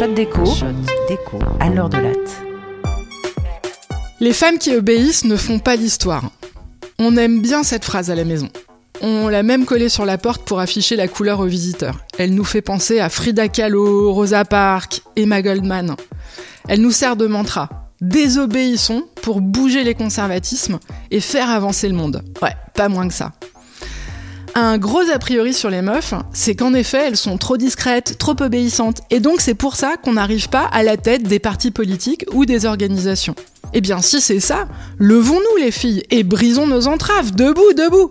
Shot déco. Shot déco. À l'heure de latte. Les femmes qui obéissent ne font pas l'histoire. On aime bien cette phrase à la maison. On l'a même collée sur la porte pour afficher la couleur aux visiteurs. Elle nous fait penser à Frida Kahlo, Rosa Parks, Emma Goldman. Elle nous sert de mantra. Désobéissons pour bouger les conservatismes et faire avancer le monde. Ouais, pas moins que ça. Un gros a priori sur les meufs, c'est qu'en effet, elles sont trop discrètes, trop obéissantes, et donc c'est pour ça qu'on n'arrive pas à la tête des partis politiques ou des organisations. Eh bien, si c'est ça, levons-nous les filles et brisons nos entraves, debout, debout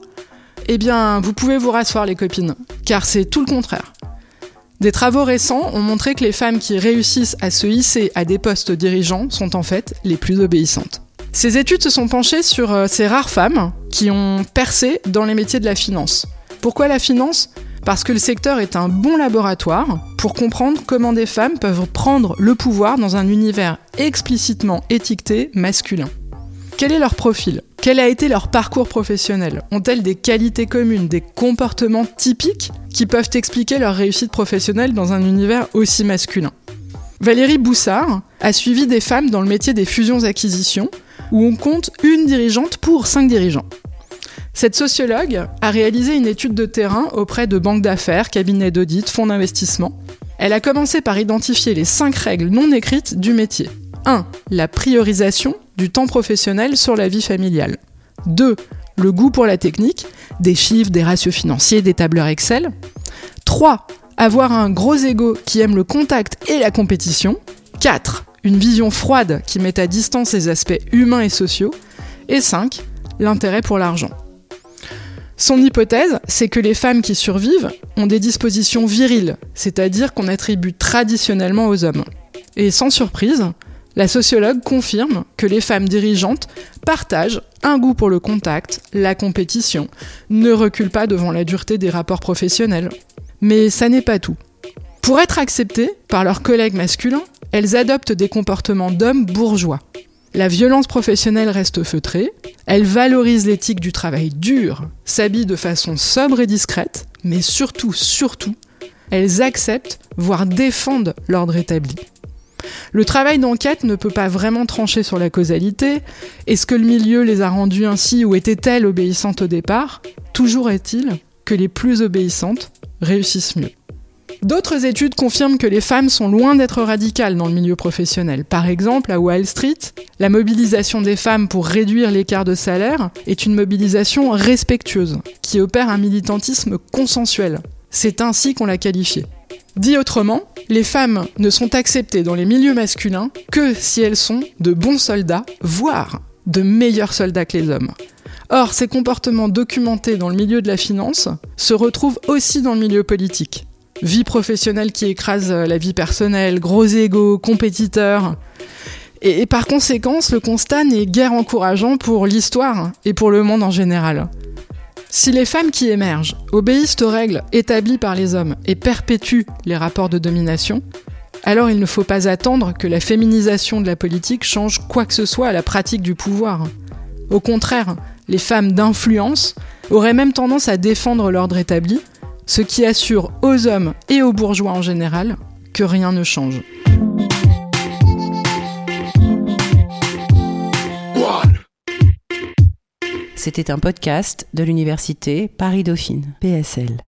Eh bien, vous pouvez vous rasseoir les copines, car c'est tout le contraire. Des travaux récents ont montré que les femmes qui réussissent à se hisser à des postes dirigeants sont en fait les plus obéissantes. Ces études se sont penchées sur euh, ces rares femmes qui ont percé dans les métiers de la finance. Pourquoi la finance? Parce que le secteur est un bon laboratoire pour comprendre comment des femmes peuvent prendre le pouvoir dans un univers explicitement étiqueté masculin. Quel est leur profil? Quel a été leur parcours professionnel? Ont-elles des qualités communes, des comportements typiques qui peuvent expliquer leur réussite professionnelle dans un univers aussi masculin? Valérie Boussard a suivi des femmes dans le métier des fusions-acquisitions où on compte une dirigeante pour cinq dirigeants. Cette sociologue a réalisé une étude de terrain auprès de banques d'affaires, cabinets d'audit, fonds d'investissement. Elle a commencé par identifier les cinq règles non écrites du métier. 1. La priorisation du temps professionnel sur la vie familiale. 2. Le goût pour la technique, des chiffres, des ratios financiers, des tableurs Excel. 3. Avoir un gros ego qui aime le contact et la compétition. 4 une vision froide qui met à distance les aspects humains et sociaux, et 5. L'intérêt pour l'argent. Son hypothèse, c'est que les femmes qui survivent ont des dispositions viriles, c'est-à-dire qu'on attribue traditionnellement aux hommes. Et sans surprise, la sociologue confirme que les femmes dirigeantes partagent un goût pour le contact, la compétition, ne reculent pas devant la dureté des rapports professionnels. Mais ça n'est pas tout. Pour être acceptées par leurs collègues masculins, elles adoptent des comportements d'hommes bourgeois. La violence professionnelle reste feutrée, elles valorisent l'éthique du travail dur, s'habillent de façon sobre et discrète, mais surtout, surtout, elles acceptent, voire défendent l'ordre établi. Le travail d'enquête ne peut pas vraiment trancher sur la causalité. Est-ce que le milieu les a rendues ainsi ou étaient-elles obéissantes au départ? Toujours est-il que les plus obéissantes réussissent mieux. D'autres études confirment que les femmes sont loin d'être radicales dans le milieu professionnel. Par exemple, à Wall Street, la mobilisation des femmes pour réduire l'écart de salaire est une mobilisation respectueuse, qui opère un militantisme consensuel. C'est ainsi qu'on l'a qualifiée. Dit autrement, les femmes ne sont acceptées dans les milieux masculins que si elles sont de bons soldats, voire de meilleurs soldats que les hommes. Or, ces comportements documentés dans le milieu de la finance se retrouvent aussi dans le milieu politique vie professionnelle qui écrase euh, la vie personnelle, gros égaux, compétiteurs. Et, par conséquent, le constat n'est guère encourageant pour l'histoire et pour le monde en général. Si les femmes qui émergent obéissent aux règles établies par les hommes et perpétuent les rapports de domination, alors il ne faut pas attendre que la féminisation de la politique change quoi que ce soit à la pratique du pouvoir. Au contraire, les femmes d'influence auraient même tendance à défendre l'ordre établi, ce qui assure aux hommes et aux bourgeois en général que rien ne change. C'était un podcast de l'université Paris-Dauphine, PSL.